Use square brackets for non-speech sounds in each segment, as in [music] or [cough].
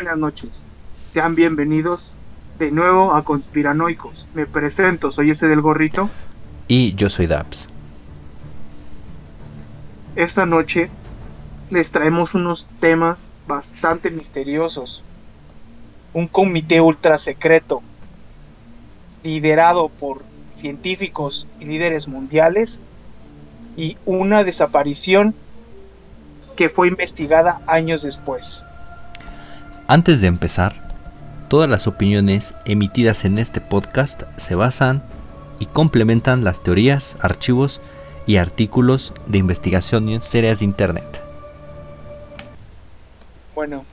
Buenas noches. Sean bienvenidos de nuevo a Conspiranoicos. Me presento, soy ese del gorrito. Y yo soy Daps. Esta noche les traemos unos temas bastante misteriosos. Un comité ultra secreto, liderado por científicos y líderes mundiales, y una desaparición que fue investigada años después. Antes de empezar, todas las opiniones emitidas en este podcast se basan y complementan las teorías, archivos y artículos de investigación serias de Internet. Bueno,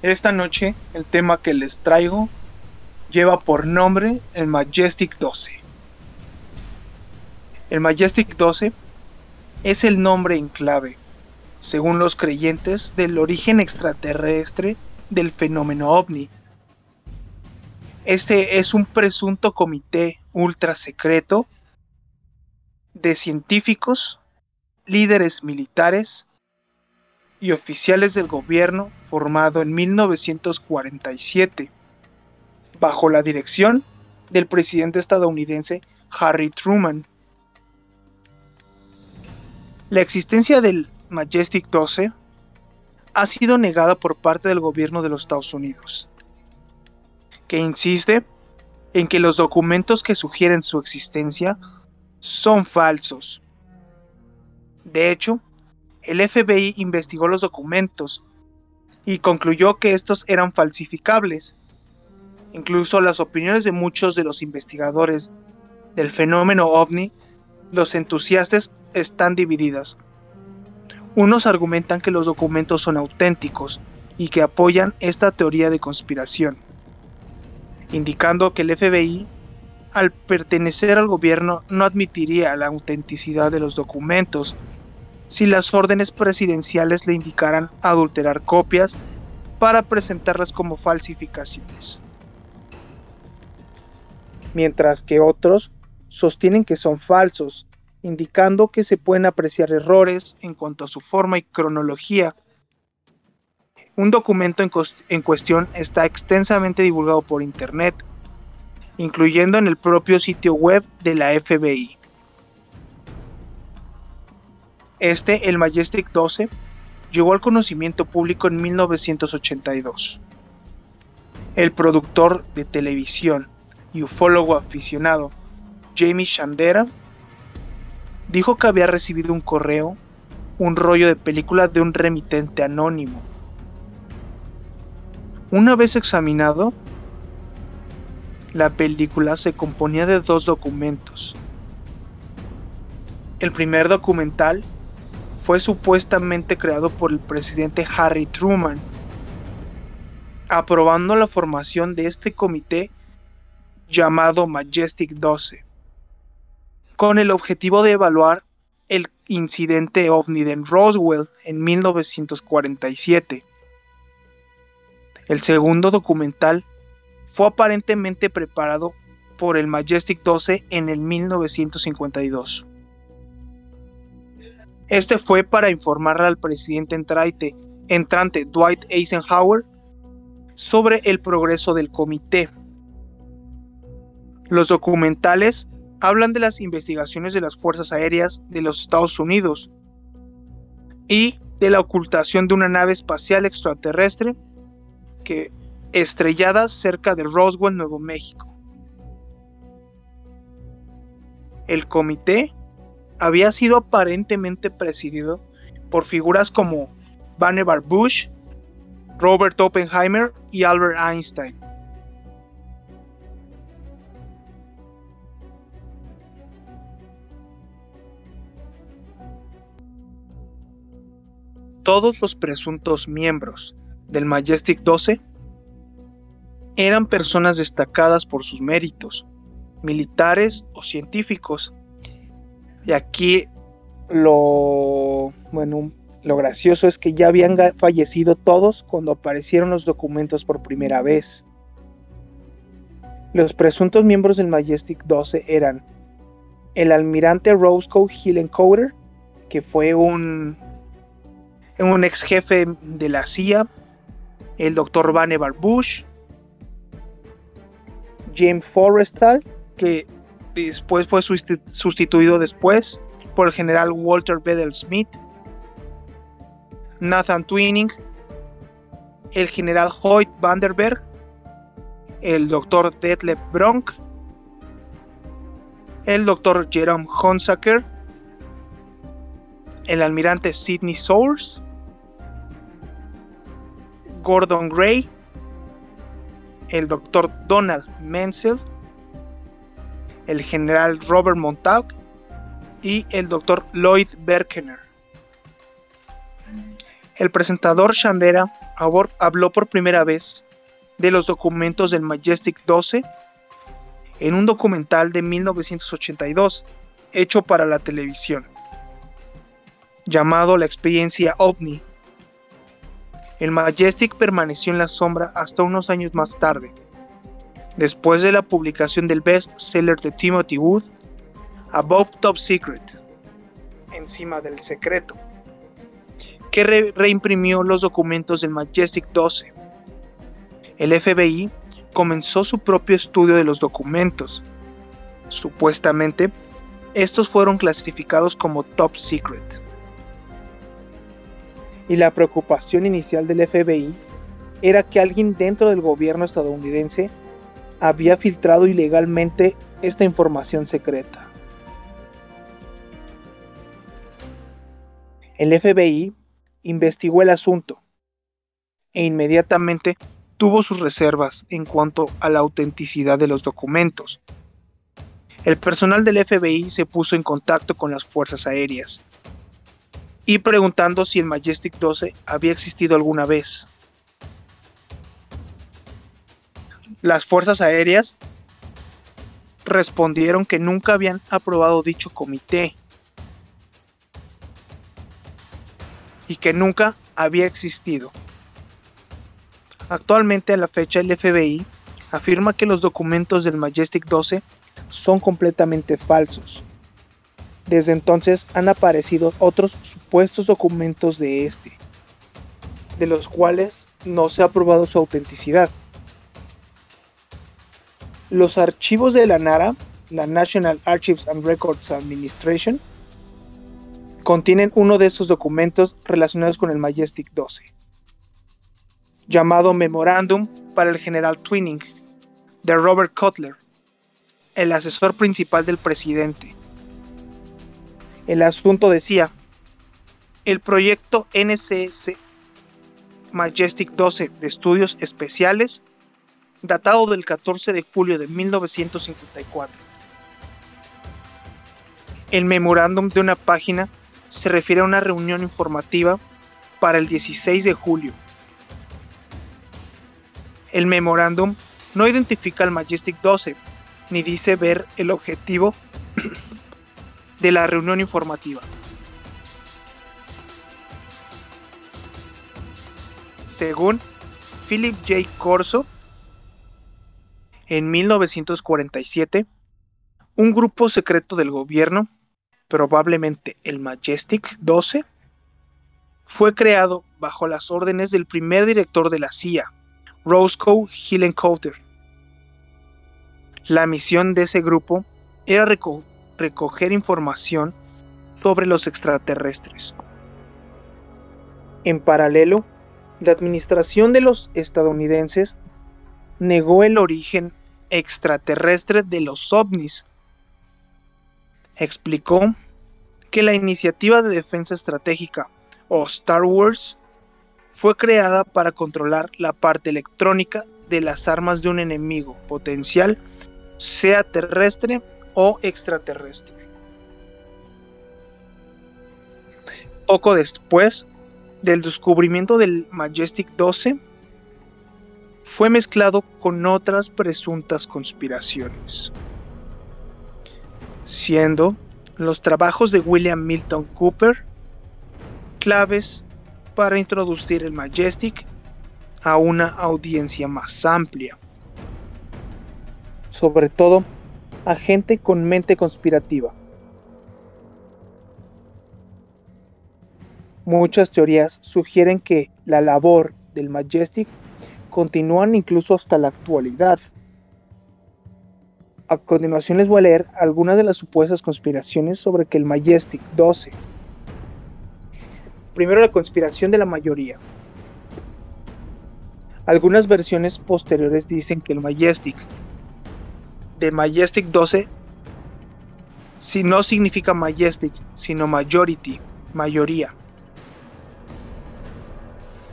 esta noche el tema que les traigo lleva por nombre el Majestic 12. El Majestic 12 es el nombre en clave, según los creyentes, del origen extraterrestre del fenómeno ovni. Este es un presunto comité ultra secreto de científicos, líderes militares y oficiales del gobierno formado en 1947, bajo la dirección del presidente estadounidense Harry Truman. La existencia del Majestic 12 ha sido negada por parte del gobierno de los Estados Unidos, que insiste en que los documentos que sugieren su existencia son falsos. De hecho, el FBI investigó los documentos y concluyó que estos eran falsificables. Incluso las opiniones de muchos de los investigadores del fenómeno ovni, los entusiastas, están divididas. Unos argumentan que los documentos son auténticos y que apoyan esta teoría de conspiración, indicando que el FBI, al pertenecer al gobierno, no admitiría la autenticidad de los documentos si las órdenes presidenciales le indicaran adulterar copias para presentarlas como falsificaciones. Mientras que otros sostienen que son falsos indicando que se pueden apreciar errores en cuanto a su forma y cronología. Un documento en, cuestión está extensamente divulgado por Internet, incluyendo en el propio sitio web de la FBI. Este, el Majestic 12, llegó al conocimiento público en 1982. El productor de televisión y ufólogo aficionado Jamie Shandera dijo que había recibido un correo, un rollo de película de un remitente anónimo. Una vez examinado, la película se componía de dos documentos. El primer documental fue supuestamente creado por el presidente Harry Truman, aprobando la formación de este comité llamado Majestic 12 con el objetivo de evaluar el incidente ovni de Roswell en 1947. El segundo documental fue aparentemente preparado por el Majestic 12 en el 1952. Este fue para informar al presidente entrante, entrante Dwight Eisenhower sobre el progreso del comité. Los documentales hablan de las investigaciones de las Fuerzas Aéreas de los Estados Unidos y de la ocultación de una nave espacial extraterrestre que estrellada cerca de Roswell, Nuevo México. El comité había sido aparentemente presidido por figuras como Vannevar Bush, Robert Oppenheimer y Albert Einstein. Todos los presuntos miembros del Majestic 12 eran personas destacadas por sus méritos, militares o científicos. Y aquí lo bueno, lo gracioso es que ya habían fallecido todos cuando aparecieron los documentos por primera vez. Los presuntos miembros del Majestic 12 eran el almirante Roscoe Hillencoder, que fue un un ex jefe de la CIA, el Dr. Vannevar Bush, James Forrestal, que después fue sustituido después por el general Walter Bedell Smith, Nathan Twining, el general Hoyt Vanderberg, el doctor Detlef Bronk, el doctor Jerome Honsacker, el almirante Sidney Sours, Gordon Gray, el doctor Donald Menzel, el general Robert Montauk y el doctor Lloyd Berkener. El presentador Chandera habló por primera vez de los documentos del Majestic 12 en un documental de 1982 hecho para la televisión, llamado La experiencia OVNI. El Majestic permaneció en la sombra hasta unos años más tarde, después de la publicación del best-seller de Timothy Wood, Above Top Secret, encima del secreto que reimprimió los documentos del Majestic 12. El FBI comenzó su propio estudio de los documentos. Supuestamente, estos fueron clasificados como top secret. Y la preocupación inicial del FBI era que alguien dentro del gobierno estadounidense había filtrado ilegalmente esta información secreta. El FBI investigó el asunto e inmediatamente tuvo sus reservas en cuanto a la autenticidad de los documentos. El personal del FBI se puso en contacto con las fuerzas aéreas y preguntando si el Majestic 12 había existido alguna vez. Las fuerzas aéreas respondieron que nunca habían aprobado dicho comité y que nunca había existido. Actualmente a la fecha el FBI afirma que los documentos del Majestic 12 son completamente falsos. Desde entonces han aparecido otros supuestos documentos de este, de los cuales no se ha probado su autenticidad. Los archivos de la NARA, la National Archives and Records Administration, contienen uno de estos documentos relacionados con el Majestic 12, llamado Memorandum para el General Twinning, de Robert Cutler, el asesor principal del presidente. El asunto decía, el proyecto NCS Majestic 12 de estudios especiales, datado del 14 de julio de 1954. El memorándum de una página se refiere a una reunión informativa para el 16 de julio. El memorándum no identifica al Majestic 12 ni dice ver el objetivo de la reunión informativa. Según Philip J. Corso, en 1947, un grupo secreto del gobierno probablemente el Majestic 12, fue creado bajo las órdenes del primer director de la CIA, Roscoe Hillencoulter. La misión de ese grupo era recoger información sobre los extraterrestres. En paralelo, la administración de los estadounidenses negó el origen extraterrestre de los ovnis explicó que la iniciativa de defensa estratégica o Star Wars fue creada para controlar la parte electrónica de las armas de un enemigo potencial, sea terrestre o extraterrestre. Poco después del descubrimiento del Majestic 12, fue mezclado con otras presuntas conspiraciones siendo los trabajos de William Milton Cooper claves para introducir el Majestic a una audiencia más amplia. Sobre todo a gente con mente conspirativa. Muchas teorías sugieren que la labor del Majestic continúan incluso hasta la actualidad. A continuación les voy a leer algunas de las supuestas conspiraciones sobre que el Majestic 12. Primero la conspiración de la mayoría. Algunas versiones posteriores dicen que el Majestic de Majestic 12 si no significa Majestic, sino Majority, mayoría.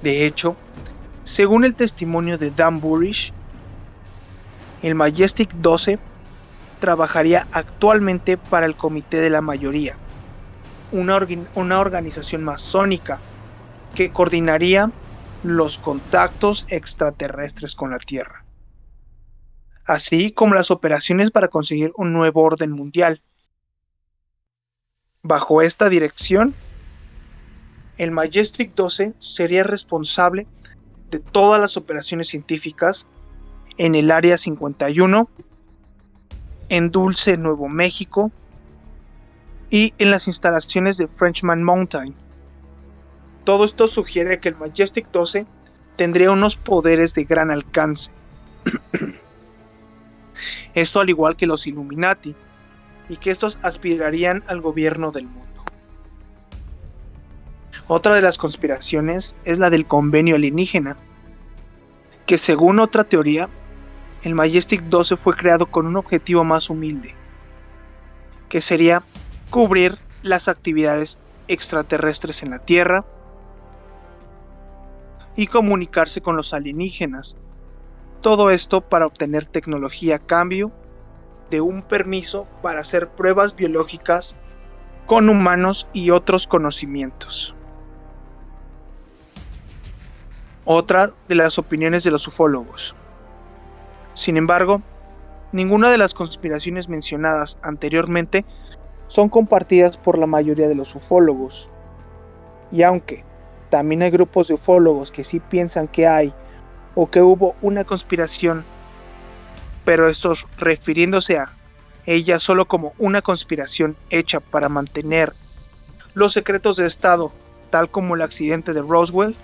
De hecho, según el testimonio de Dan Burish, el Majestic 12 trabajaría actualmente para el Comité de la Mayoría, una, una organización masónica que coordinaría los contactos extraterrestres con la Tierra, así como las operaciones para conseguir un nuevo orden mundial. Bajo esta dirección, el Majestic 12 sería responsable de todas las operaciones científicas en el Área 51 en Dulce, Nuevo México, y en las instalaciones de Frenchman Mountain. Todo esto sugiere que el Majestic 12 tendría unos poderes de gran alcance. [clears throat] esto al igual que los Illuminati, y que estos aspirarían al gobierno del mundo. Otra de las conspiraciones es la del convenio alienígena, que según otra teoría el Majestic 12 fue creado con un objetivo más humilde, que sería cubrir las actividades extraterrestres en la Tierra y comunicarse con los alienígenas. Todo esto para obtener tecnología a cambio de un permiso para hacer pruebas biológicas con humanos y otros conocimientos. Otra de las opiniones de los ufólogos. Sin embargo, ninguna de las conspiraciones mencionadas anteriormente son compartidas por la mayoría de los ufólogos. Y aunque también hay grupos de ufólogos que sí piensan que hay o que hubo una conspiración, pero estos refiriéndose a ella solo como una conspiración hecha para mantener los secretos de Estado, tal como el accidente de Roswell,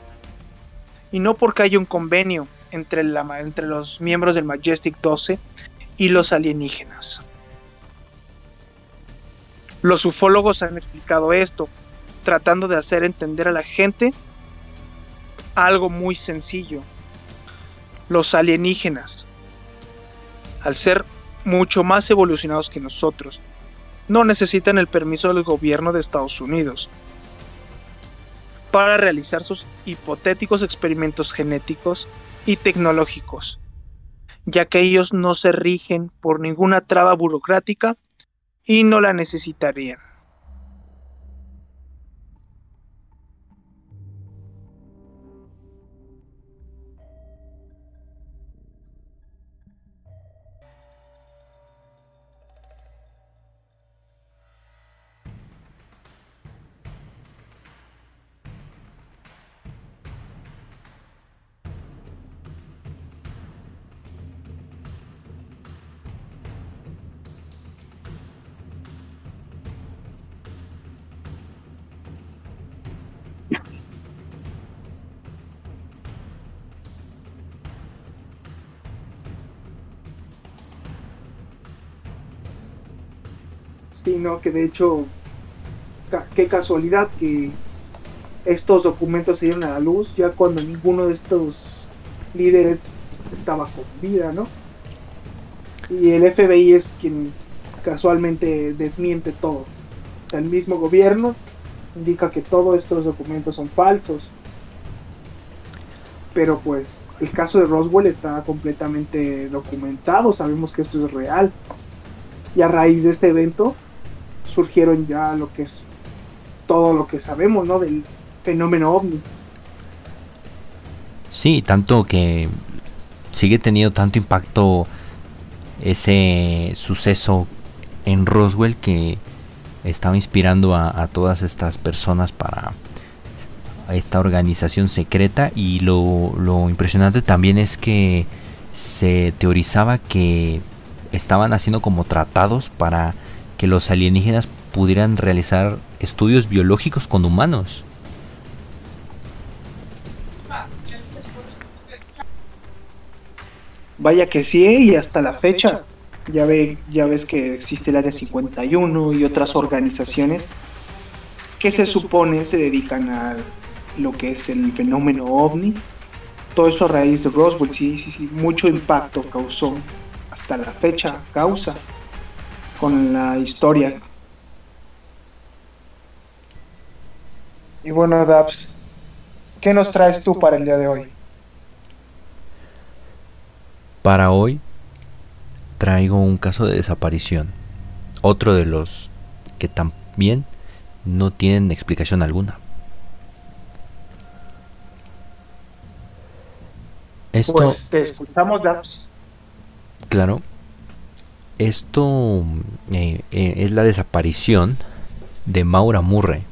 y no porque haya un convenio entre, la, entre los miembros del Majestic 12 y los alienígenas. Los ufólogos han explicado esto, tratando de hacer entender a la gente algo muy sencillo. Los alienígenas, al ser mucho más evolucionados que nosotros, no necesitan el permiso del gobierno de Estados Unidos para realizar sus hipotéticos experimentos genéticos y tecnológicos, ya que ellos no se rigen por ninguna traba burocrática y no la necesitarían. Sino que de hecho, qué casualidad que estos documentos se dieron a la luz ya cuando ninguno de estos líderes estaba con vida, ¿no? Y el FBI es quien casualmente desmiente todo. el mismo gobierno indica que todos estos documentos son falsos. Pero pues el caso de Roswell está completamente documentado, sabemos que esto es real. Y a raíz de este evento, surgieron ya lo que es todo lo que sabemos, ¿no? Del fenómeno ovni. Sí, tanto que sigue teniendo tanto impacto ese suceso en Roswell que estaba inspirando a, todas estas personas para esta organización secreta y lo, lo impresionante también es que se teorizaba que estaban haciendo como tratados para que los alienígenas pudieran realizar estudios biológicos con humanos. Vaya que sí, y hasta la fecha. Ya, ve, ya ves que existe el Área 51 y otras organizaciones que se supone se dedican a lo que es el fenómeno ovni. Todo eso a raíz de Roswell, sí, sí, sí, mucho impacto causó hasta la fecha, causa con la historia. Y bueno, Dabs, ¿qué nos traes tú para el día de hoy? Para hoy traigo un caso de desaparición. Otro de los que también no tienen explicación alguna. Esto, pues te escuchamos, Dabs. Claro. Esto eh, eh, es la desaparición de Maura Murray.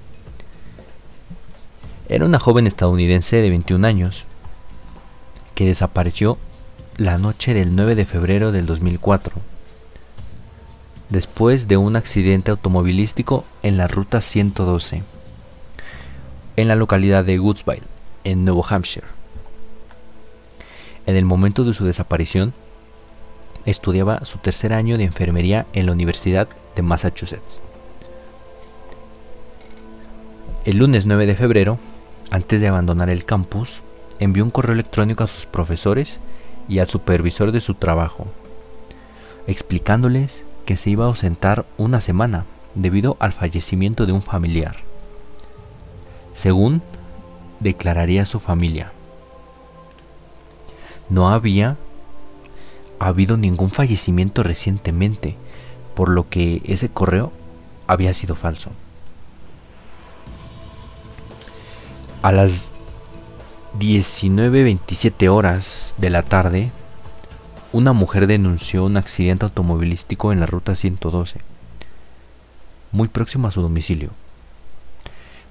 Era una joven estadounidense de 21 años que desapareció la noche del 9 de febrero del 2004, después de un accidente automovilístico en la ruta 112, en la localidad de Woodsville, en Nuevo Hampshire. En el momento de su desaparición, estudiaba su tercer año de enfermería en la Universidad de Massachusetts. El lunes 9 de febrero, antes de abandonar el campus, envió un correo electrónico a sus profesores y al supervisor de su trabajo, explicándoles que se iba a ausentar una semana debido al fallecimiento de un familiar. Según declararía su familia, no había habido ningún fallecimiento recientemente, por lo que ese correo había sido falso. A las 19.27 horas de la tarde, una mujer denunció un accidente automovilístico en la ruta 112, muy próximo a su domicilio.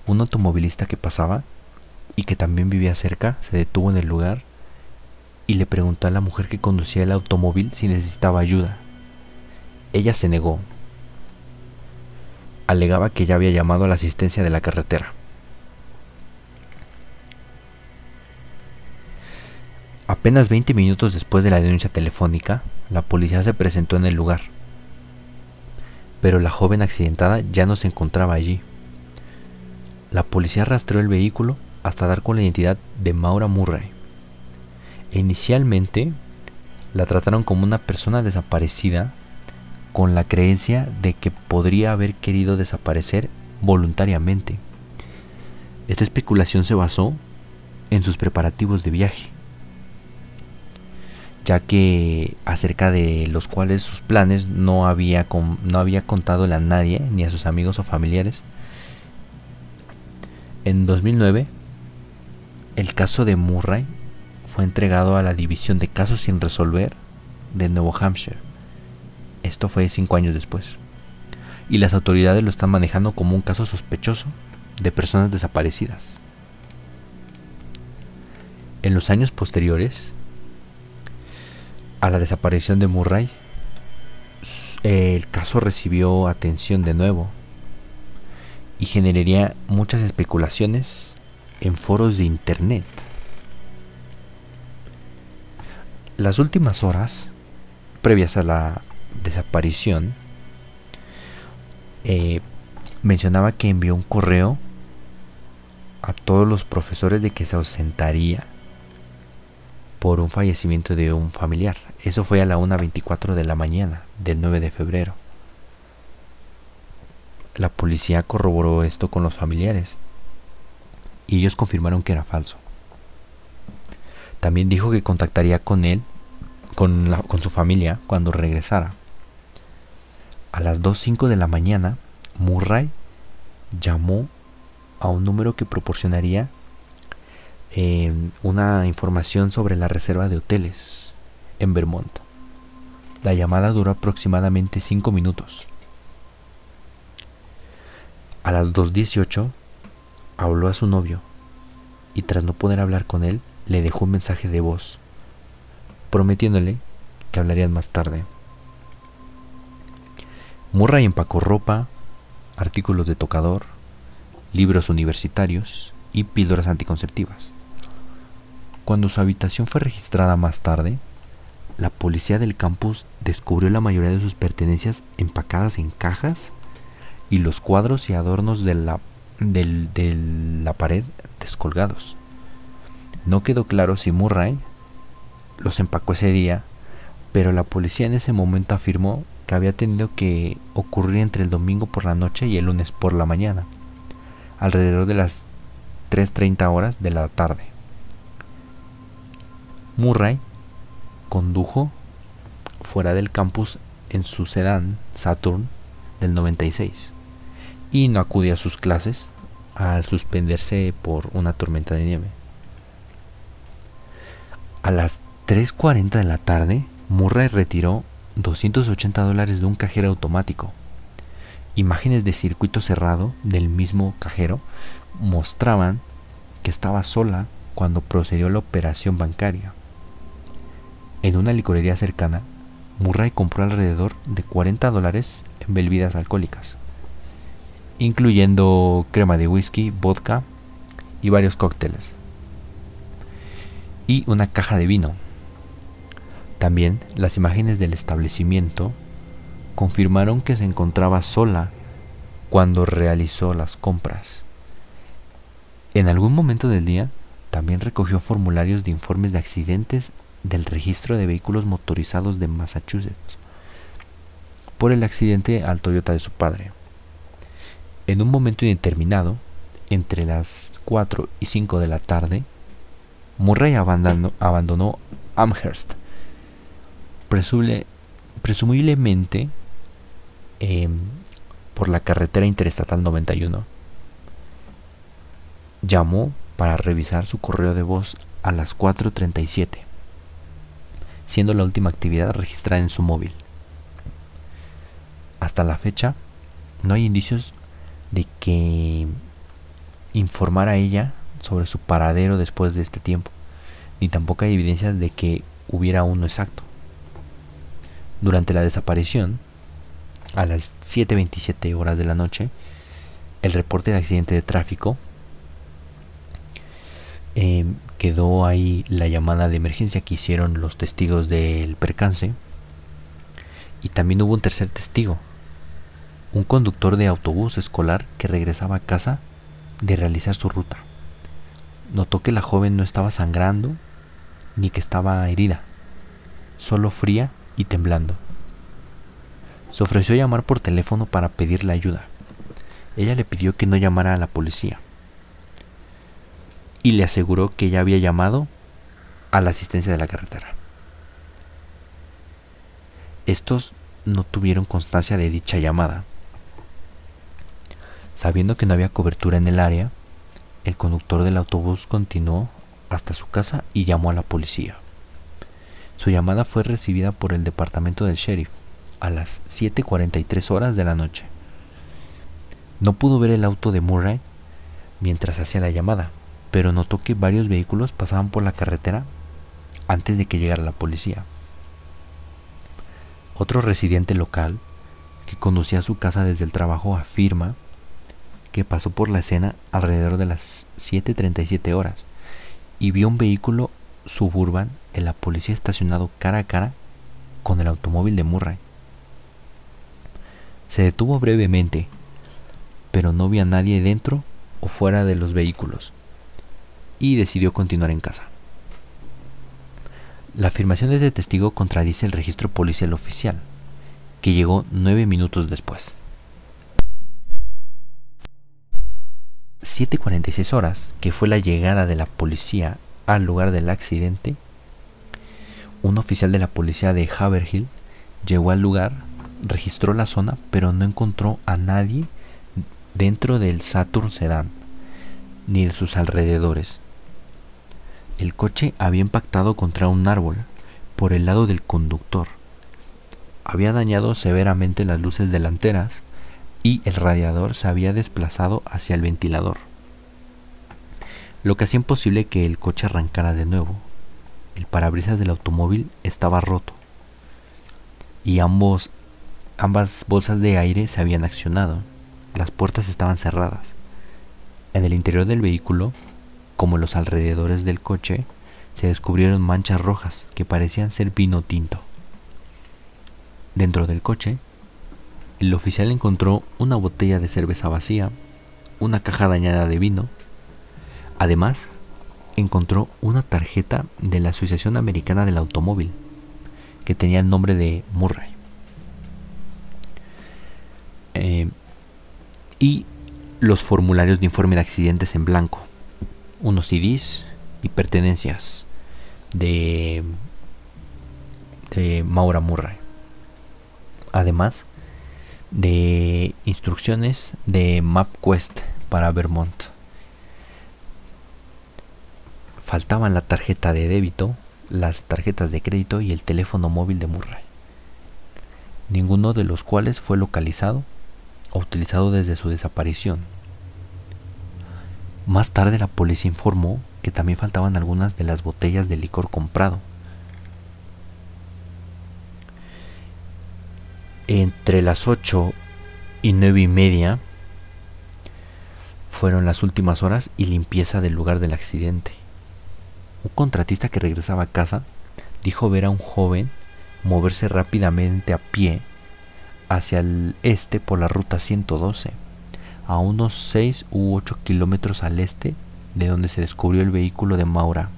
Un automovilista que pasaba y que también vivía cerca se detuvo en el lugar y le preguntó a la mujer que conducía el automóvil si necesitaba ayuda. Ella se negó. Alegaba que ya había llamado a la asistencia de la carretera. Apenas 20 minutos después de la denuncia telefónica, la policía se presentó en el lugar. Pero la joven accidentada ya no se encontraba allí. La policía rastreó el vehículo hasta dar con la identidad de Maura Murray. Inicialmente la trataron como una persona desaparecida con la creencia de que podría haber querido desaparecer voluntariamente. Esta especulación se basó en sus preparativos de viaje ya que acerca de los cuales sus planes no había, no había contado a nadie, ni a sus amigos o familiares. En 2009, el caso de Murray fue entregado a la División de Casos sin Resolver de Nuevo Hampshire. Esto fue cinco años después. Y las autoridades lo están manejando como un caso sospechoso de personas desaparecidas. En los años posteriores, a la desaparición de Murray, el caso recibió atención de nuevo y generaría muchas especulaciones en foros de internet. Las últimas horas previas a la desaparición eh, mencionaba que envió un correo a todos los profesores de que se ausentaría por un fallecimiento de un familiar. Eso fue a la 1.24 de la mañana del 9 de febrero. La policía corroboró esto con los familiares y ellos confirmaron que era falso. También dijo que contactaría con él, con, con su familia, cuando regresara. A las 2.05 de la mañana, Murray llamó a un número que proporcionaría una información sobre la reserva de hoteles en Vermont. La llamada duró aproximadamente 5 minutos. A las 2.18 habló a su novio y tras no poder hablar con él le dejó un mensaje de voz prometiéndole que hablarían más tarde. Murray empacó ropa, artículos de tocador, libros universitarios y píldoras anticonceptivas. Cuando su habitación fue registrada más tarde, la policía del campus descubrió la mayoría de sus pertenencias empacadas en cajas y los cuadros y adornos de la, de la pared descolgados. No quedó claro si Murray los empacó ese día, pero la policía en ese momento afirmó que había tenido que ocurrir entre el domingo por la noche y el lunes por la mañana, alrededor de las 3.30 horas de la tarde. Murray condujo fuera del campus en su sedán Saturn del 96 y no acudió a sus clases al suspenderse por una tormenta de nieve. A las 3.40 de la tarde, Murray retiró 280 dólares de un cajero automático. Imágenes de circuito cerrado del mismo cajero mostraban que estaba sola cuando procedió la operación bancaria. En una licorería cercana, Murray compró alrededor de 40 dólares en bebidas alcohólicas, incluyendo crema de whisky, vodka y varios cócteles, y una caja de vino. También las imágenes del establecimiento confirmaron que se encontraba sola cuando realizó las compras. En algún momento del día, también recogió formularios de informes de accidentes del registro de vehículos motorizados de Massachusetts por el accidente al Toyota de su padre. En un momento indeterminado, entre las 4 y 5 de la tarde, Murray abandonó, Amherst, presumiblemente em, por la carretera interestatal 91. Llamó para revisar su correo de voz a las 4.37 siendo la última actividad registrada en su móvil. Hasta la fecha, no hay indicios de que informara a ella sobre su paradero después de este tiempo, ni tampoco hay evidencias de que hubiera uno exacto. Durante la desaparición, a las 7.27 horas de la noche, el reporte de accidente de tráfico eh, quedó ahí la llamada de emergencia que hicieron los testigos del percance. Y también hubo un tercer testigo, un conductor de autobús escolar que regresaba a casa de realizar su ruta. Notó que la joven no estaba sangrando ni que estaba herida, solo fría y temblando. Se ofreció a llamar por teléfono para pedirle ayuda. Ella le pidió que no llamara a la policía y le aseguró que ya había llamado a la asistencia de la carretera. Estos no tuvieron constancia de dicha llamada. Sabiendo que no había cobertura en el área, el conductor del autobús continuó hasta su casa y llamó a la policía. Su llamada fue recibida por el departamento del sheriff a las 7.43 horas de la noche. No pudo ver el auto de Murray mientras hacía la llamada, pero notó que varios vehículos pasaban por la carretera antes de que llegara la policía. Otro residente local que conducía a su casa desde el trabajo afirma que pasó por la escena alrededor de las 7.37 horas y vio un vehículo suburban de la policía estacionado cara a cara con el automóvil de Murray. Se detuvo brevemente, pero no vio a nadie dentro o fuera de los vehículos y decidió continuar en casa. La afirmación de este testigo contradice el registro policial oficial, que llegó nueve minutos después. 7.46 horas, que fue la llegada de la policía al lugar del accidente, un oficial de la policía de Haverhill llegó al lugar, registró la zona, pero no encontró a nadie dentro del Saturn Sedan, ni de sus alrededores. El coche había impactado contra un árbol por el lado del conductor. Había dañado severamente las luces delanteras y el radiador se había desplazado hacia el ventilador, lo que hacía imposible que el coche arrancara de nuevo. El parabrisas del automóvil estaba roto y ambas bolsas de aire se habían accionado. Las puertas estaban cerradas. En el interior del vehículo como los alrededores del coche, se descubrieron manchas rojas que parecían ser vino tinto. Dentro del coche, el oficial encontró una botella de cerveza vacía, una caja dañada de vino. Además, encontró una tarjeta de la Asociación Americana del Automóvil, que tenía el nombre de Murray. Eh, y los formularios de informe de accidentes en blanco, unos CDs y pertenencias de, de Maura Murray. Además de instrucciones de MapQuest para Vermont. Faltaban la tarjeta de débito, las tarjetas de crédito y el teléfono móvil de Murray, ninguno de los cuales fue localizado o utilizado desde su desaparición. Más tarde la policía informó que también faltaban algunas de las botellas de licor comprado. Entre las 8 y 9 y media fueron las últimas horas y limpieza del lugar del accidente. Un contratista que regresaba a casa dijo ver a un joven moverse rápidamente a pie hacia el este por la ruta 112 a unos 6 u 8 kilómetros al este de donde se descubrió el vehículo de Maura.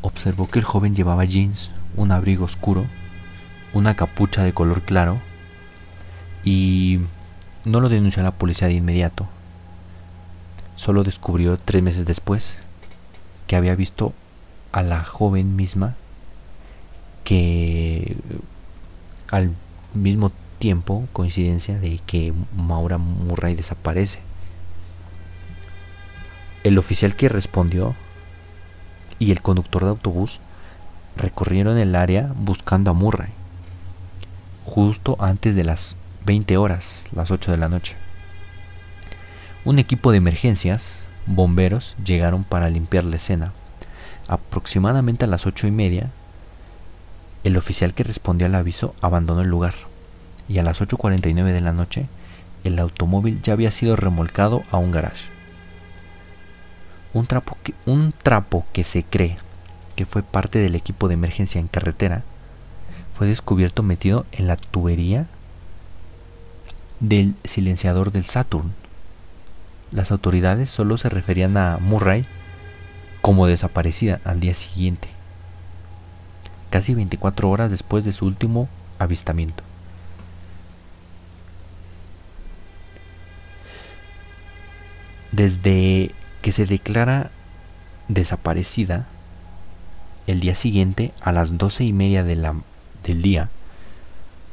Observó que el joven llevaba jeans, un abrigo oscuro, una capucha de color claro y no lo denunció a la policía de inmediato. Solo descubrió tres meses después que había visto a la joven misma que al mismo tiempo coincidencia de que Maura Murray desaparece. El oficial que respondió y el conductor de autobús recorrieron el área buscando a Murray, justo antes de las 20 horas, las 8 de la noche. Un equipo de emergencias, bomberos, llegaron para limpiar la escena. Aproximadamente a las 8 y media, el oficial que respondió al aviso abandonó el lugar y a las 8.49 de la noche el automóvil ya había sido remolcado a un garage. Un trapo, que, un trapo que se cree que fue parte del equipo de emergencia en carretera fue descubierto metido en la tubería del silenciador del Saturn. Las autoridades solo se referían a Murray como desaparecida al día siguiente, casi 24 horas después de su último avistamiento. Desde que se declara desaparecida, el día siguiente, a las doce y media de la, del día,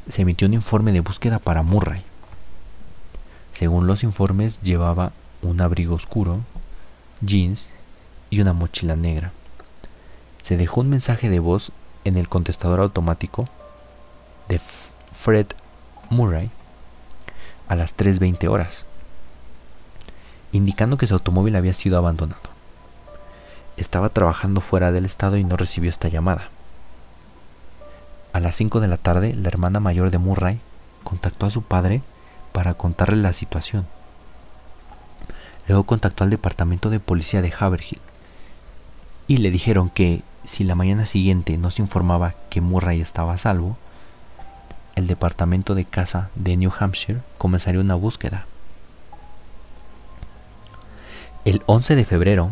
se emitió un informe de búsqueda para Murray. Según los informes, llevaba un abrigo oscuro, jeans y una mochila negra. Se dejó un mensaje de voz en el contestador automático de Fred Murray a las 3.20 horas indicando que su automóvil había sido abandonado. Estaba trabajando fuera del estado y no recibió esta llamada. A las 5 de la tarde, la hermana mayor de Murray contactó a su padre para contarle la situación. Luego contactó al departamento de policía de Haverhill y le dijeron que si la mañana siguiente no se informaba que Murray estaba a salvo, el departamento de casa de New Hampshire comenzaría una búsqueda. El 11 de febrero,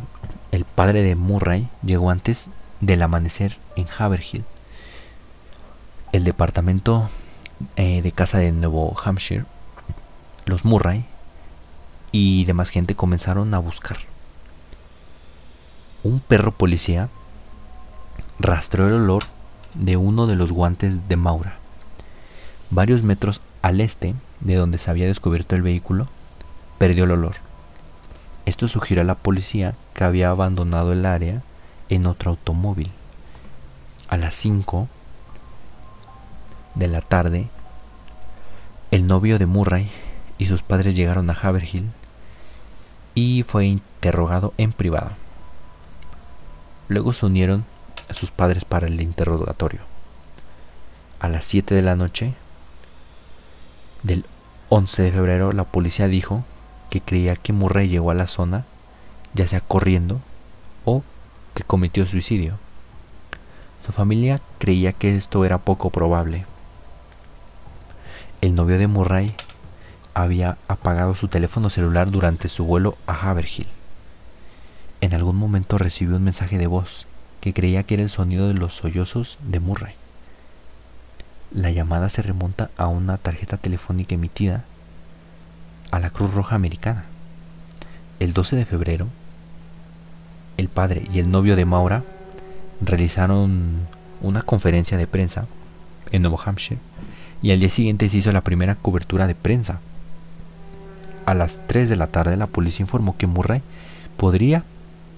el padre de Murray llegó antes del amanecer en Haverhill. El departamento eh, de casa de Nuevo Hampshire, los Murray y demás gente comenzaron a buscar. Un perro policía rastreó el olor de uno de los guantes de Maura. Varios metros al este de donde se había descubierto el vehículo, perdió el olor. Esto sugirió a la policía que había abandonado el área en otro automóvil. A las 5 de la tarde, el novio de Murray y sus padres llegaron a Haverhill y fue interrogado en privado. Luego se unieron a sus padres para el interrogatorio. A las 7 de la noche del 11 de febrero la policía dijo que creía que Murray llegó a la zona, ya sea corriendo o que cometió suicidio. Su familia creía que esto era poco probable. El novio de Murray había apagado su teléfono celular durante su vuelo a Haverhill. En algún momento recibió un mensaje de voz que creía que era el sonido de los sollozos de Murray. La llamada se remonta a una tarjeta telefónica emitida a la Cruz Roja Americana. El 12 de febrero, el padre y el novio de Maura realizaron una conferencia de prensa en Nuevo Hampshire y al día siguiente se hizo la primera cobertura de prensa. A las 3 de la tarde la policía informó que Murray podría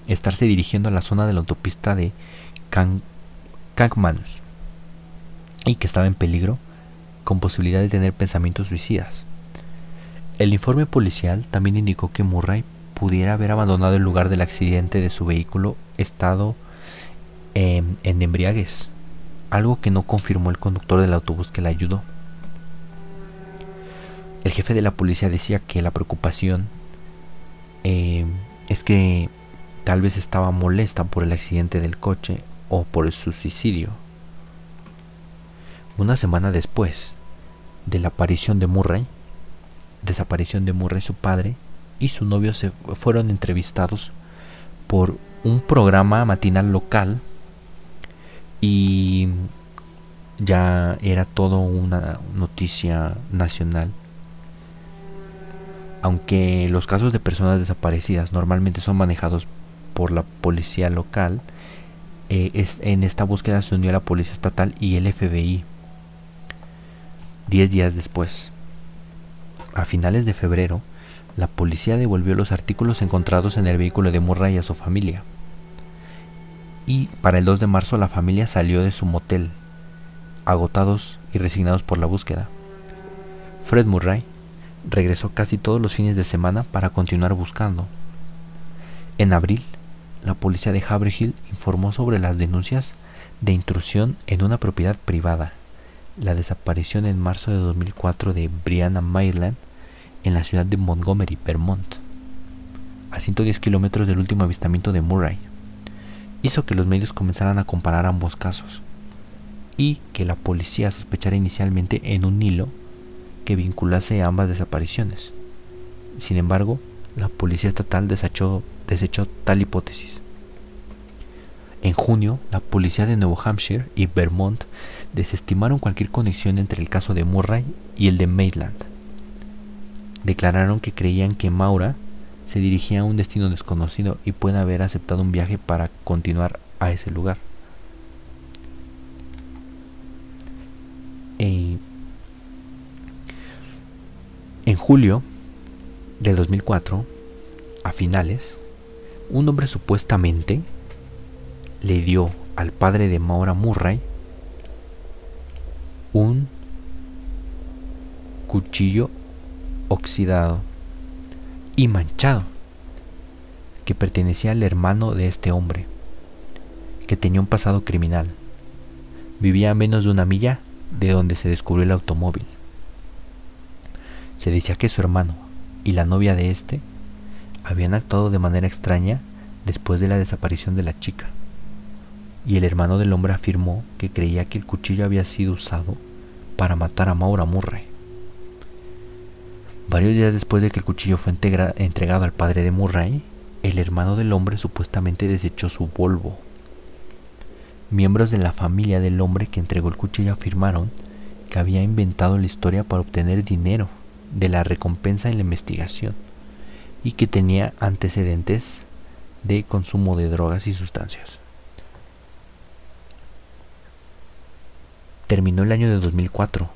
estarse dirigiendo a la zona de la autopista de Kankmanus y que estaba en peligro con posibilidad de tener pensamientos suicidas. El informe policial también indicó que Murray pudiera haber abandonado el lugar del accidente de su vehículo estado en embriaguez, algo que no confirmó el conductor del autobús que la ayudó. El jefe de la policía decía que la preocupación eh, es que tal vez estaba molesta por el accidente del coche o por su suicidio. Una semana después de la aparición de Murray, desaparición de Murray, su padre y su novio se fueron entrevistados por un programa matinal local y ya era todo una noticia nacional. Aunque los casos de personas desaparecidas normalmente son manejados por la policía local, eh, es, en esta búsqueda se unió la policía estatal y el FBI. Diez días después, a finales de febrero, la policía devolvió los artículos encontrados en el vehículo de Murray a su familia. Y para el 2 de marzo la familia salió de su motel, agotados y resignados por la búsqueda. Fred Murray regresó casi todos los fines de semana para continuar buscando. En abril, la policía de Haverhill informó sobre las denuncias de intrusión en una propiedad privada, la desaparición en marzo de 2004 de Brianna Maitland en la ciudad de Montgomery, Vermont, a 110 kilómetros del último avistamiento de Murray, hizo que los medios comenzaran a comparar ambos casos y que la policía sospechara inicialmente en un hilo que vinculase ambas desapariciones. Sin embargo, la policía estatal desechó, tal hipótesis. En junio, la policía de Nuevo Hampshire y Vermont desestimaron cualquier conexión entre el caso de Murray y el de Maitland. Declararon que creían que Maura se dirigía a un destino desconocido y puede haber aceptado un viaje para continuar a ese lugar. Eh, en julio de 2004, a finales, un hombre supuestamente le dio al padre de Maura Murray un cuchillo oxidado y manchado que pertenecía al hermano de este hombre, que tenía un pasado criminal. Vivía a menos de una milla de donde se descubrió el automóvil. Se decía que su hermano y la novia de este habían actuado de manera extraña después de la desaparición de la chica, y el hermano del hombre afirmó que creía que el cuchillo había sido usado para matar a Maura Murray. Varios días después de que el cuchillo fue entregado al padre de Murray, el hermano del hombre supuestamente desechó su Volvo. Miembros de la familia del hombre que entregó el cuchillo afirmaron que había inventado la historia para obtener dinero de la recompensa en la investigación y que tenía antecedentes de consumo de drogas y sustancias. Terminó el año de 2004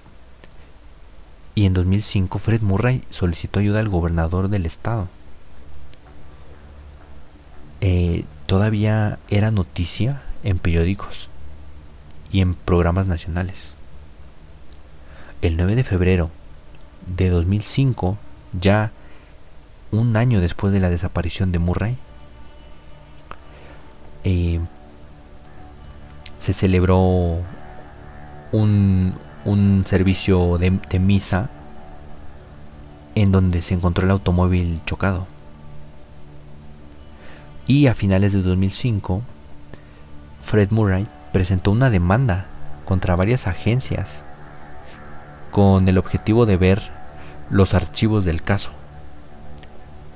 y en 2005 Fred Murray solicitó ayuda al gobernador del estado. Eh, todavía era noticia en periódicos y en programas nacionales. El 9 de febrero de 2005, ya un año después de la desaparición de Murray, eh, se celebró un, un servicio de, de misa en donde se encontró el automóvil chocado. Y a finales de 2005, Fred Murray presentó una demanda contra varias agencias con el objetivo de ver los archivos del caso,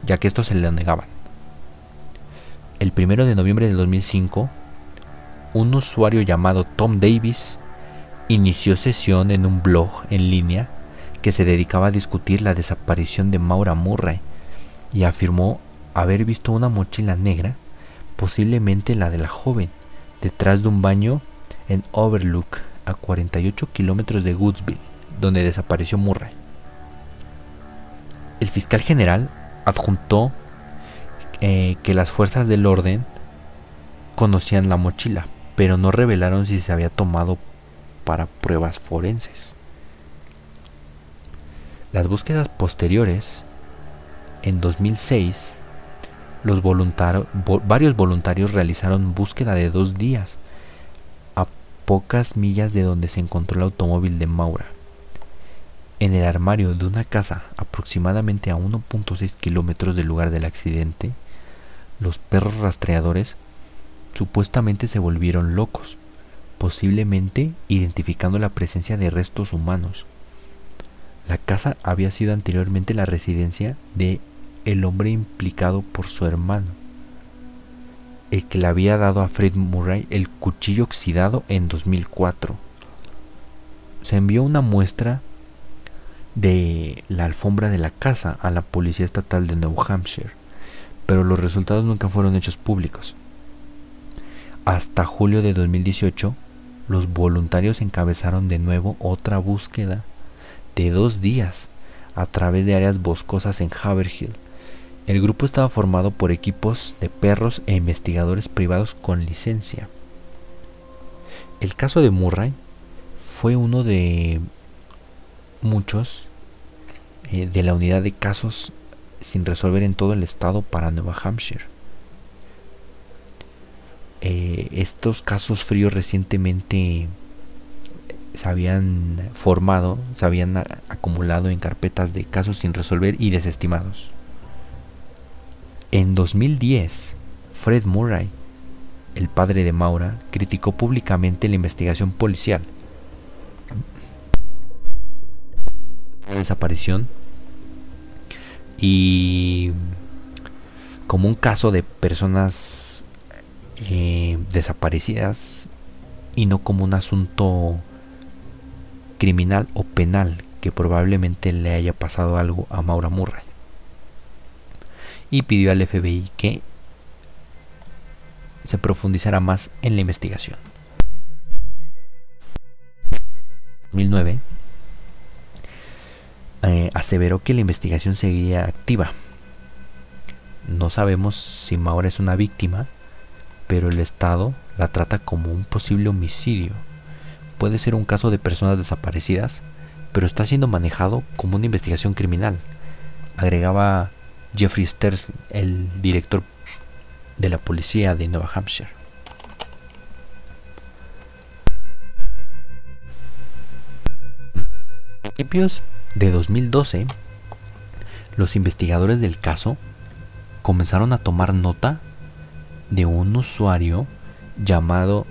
ya que estos se le negaban. El 1 de noviembre de 2005, un usuario llamado Tom Davis inició sesión en un blog en línea que se dedicaba a discutir la desaparición de Maura Murray y afirmó haber visto una mochila negra, posiblemente la de la joven, detrás de un baño en Overlook, a 48 kilómetros de Woodsville, donde desapareció Murray. El fiscal general adjuntó eh, que las fuerzas del orden conocían la mochila, pero no revelaron si se había tomado para pruebas forenses. Las búsquedas posteriores, en 2006, los varios voluntarios realizaron búsqueda de dos días a pocas millas de donde se encontró el automóvil de Maura. En el armario de una casa aproximadamente a 1.6 kilómetros del lugar del accidente, los perros rastreadores supuestamente se volvieron locos, posiblemente identificando la presencia de restos humanos. La casa había sido anteriormente la residencia de el hombre implicado por su hermano, el que le había dado a Fred Murray el cuchillo oxidado en 2004. Se envió una muestra de la alfombra de la casa a la Policía Estatal de New Hampshire, pero los resultados nunca fueron hechos públicos. Hasta julio de 2018, los voluntarios encabezaron de nuevo otra búsqueda de dos días a través de áreas boscosas en Haverhill. El grupo estaba formado por equipos de perros e investigadores privados con licencia. El caso de Murray fue uno de muchos eh, de la unidad de casos sin resolver en todo el estado para Nueva Hampshire. Eh, estos casos fríos recientemente se habían formado, se habían acumulado en carpetas de casos sin resolver y desestimados. En 2010, Fred Murray, el padre de Maura, criticó públicamente la investigación policial. Desaparición y como un caso de personas eh, desaparecidas y no como un asunto criminal o penal que probablemente le haya pasado algo a Maura Murray. Y pidió al FBI que se profundizara más en la investigación. 2009 eh, aseveró que la investigación seguía activa. No sabemos si Maura es una víctima, pero el Estado la trata como un posible homicidio puede ser un caso de personas desaparecidas, pero está siendo manejado como una investigación criminal, agregaba Jeffrey Sters, el director de la policía de Nueva Hampshire. Principios de 2012, los investigadores del caso comenzaron a tomar nota de un usuario llamado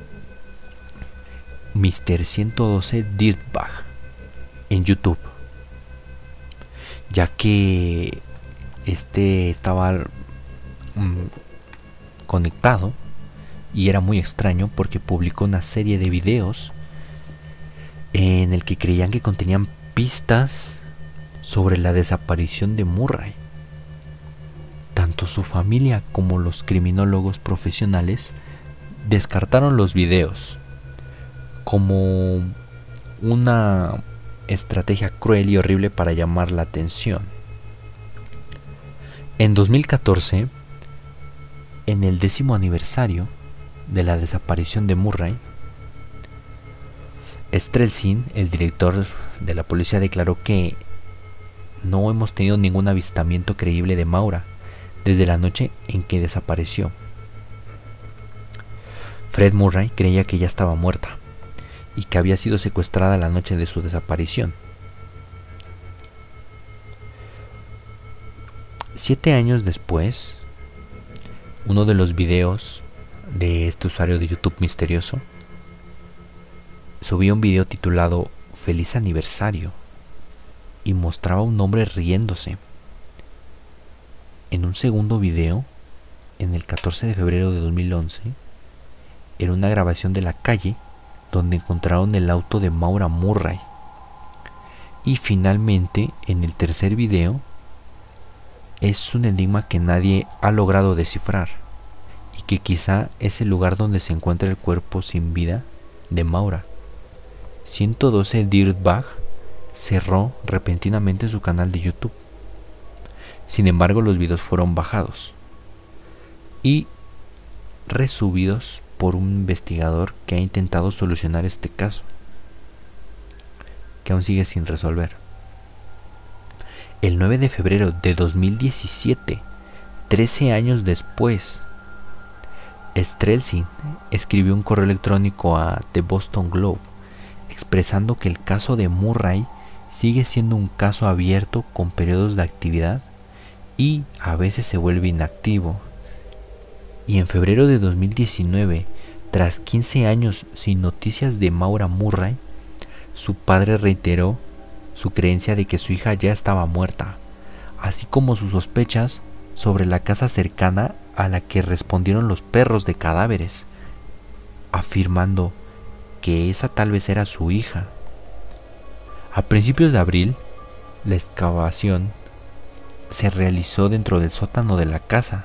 Mr. 112 Dirtbag en YouTube. Ya que este estaba mm, conectado y era muy extraño porque publicó una serie de videos en el que creían que contenían sobre la desaparición de Murray. Tanto su familia como los criminólogos profesionales descartaron los videos como una estrategia cruel y horrible para llamar la atención. En 2014, en el décimo aniversario de la desaparición de Murray, Strelsin, el director de la policía, declaró que no hemos tenido ningún avistamiento creíble de Maura desde la noche en que desapareció. Fred Murray creía que ya estaba muerta y que había sido secuestrada la noche de su desaparición. Siete años después, uno de los videos de este usuario de YouTube misterioso subió un video titulado Feliz aniversario y mostraba a un hombre riéndose. En un segundo video, en el 14 de febrero de 2011, era una grabación de la calle donde encontraron el auto de Maura Murray. Y finalmente, en el tercer video, es un enigma que nadie ha logrado descifrar y que quizá es el lugar donde se encuentra el cuerpo sin vida de Maura. 112 Dirtbag cerró repentinamente su canal de YouTube. Sin embargo, los videos fueron bajados y resubidos por un investigador que ha intentado solucionar este caso, que aún sigue sin resolver. El 9 de febrero de 2017, 13 años después, Strelsin escribió un correo electrónico a The Boston Globe expresando que el caso de Murray sigue siendo un caso abierto con periodos de actividad y a veces se vuelve inactivo. Y en febrero de 2019, tras 15 años sin noticias de Maura Murray, su padre reiteró su creencia de que su hija ya estaba muerta, así como sus sospechas sobre la casa cercana a la que respondieron los perros de cadáveres, afirmando que esa tal vez era su hija. A principios de abril, la excavación se realizó dentro del sótano de la casa.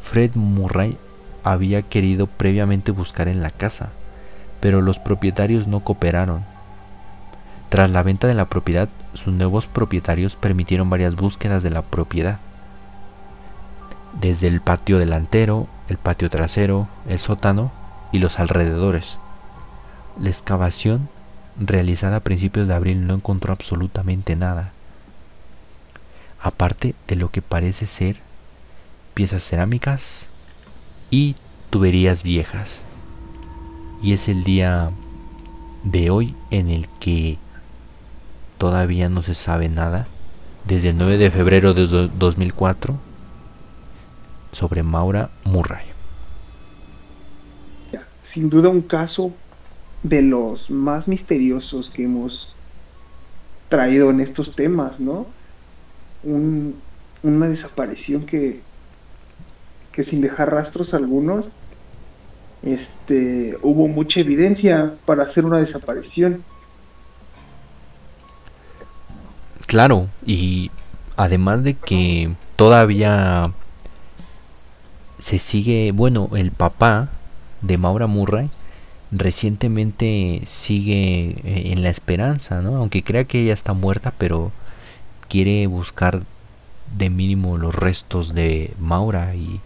Fred Murray había querido previamente buscar en la casa, pero los propietarios no cooperaron. Tras la venta de la propiedad, sus nuevos propietarios permitieron varias búsquedas de la propiedad. Desde el patio delantero, el patio trasero, el sótano y los alrededores. La excavación realizada a principios de abril no encontró absolutamente nada, aparte de lo que parece ser piezas cerámicas y tuberías viejas. Y es el día de hoy en el que todavía no se sabe nada, desde el 9 de febrero de 2004, sobre Maura Murray. Sin duda un caso de los más misteriosos que hemos traído en estos temas, ¿no? una desaparición que, que sin dejar rastros algunos, este, hubo mucha evidencia para hacer una desaparición. Claro, y además de que todavía se sigue, bueno, el papá de Maura Murray recientemente sigue eh, en la esperanza, ¿no? Aunque crea que ella está muerta, pero quiere buscar de mínimo los restos de Maura y,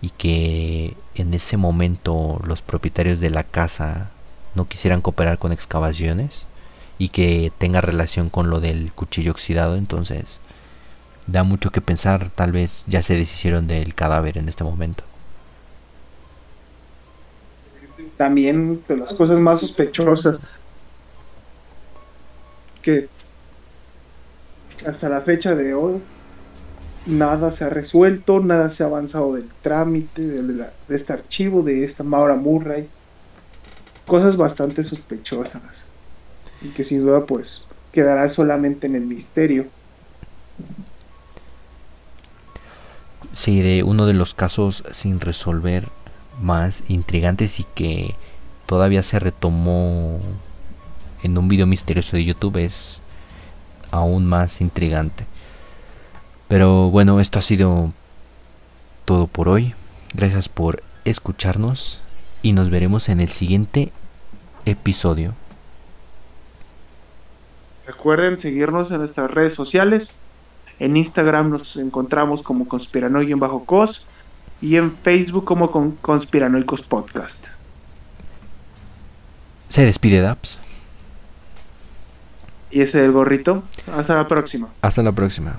y que en ese momento los propietarios de la casa no quisieran cooperar con excavaciones y que tenga relación con lo del cuchillo oxidado, entonces da mucho que pensar, tal vez ya se deshicieron del cadáver en este momento también de las cosas más sospechosas que hasta la fecha de hoy nada se ha resuelto, nada se ha avanzado del trámite de, este archivo de esta Maura Murray. Cosas bastante sospechosas y que sin duda pues quedará solamente en el misterio. Sí, de uno de los casos sin resolver más intrigantes y que todavía se retomó en un video misterioso de YouTube es aún más intrigante. Pero bueno, esto ha sido todo por hoy. Gracias por escucharnos y nos veremos en el siguiente episodio. Recuerden seguirnos en nuestras redes sociales. En Instagram nos encontramos como conspiranoia-cos y en Facebook como con Conspiranoicos Podcast. Se despide Daps. Y ese es el gorrito. Hasta la próxima. Hasta la próxima.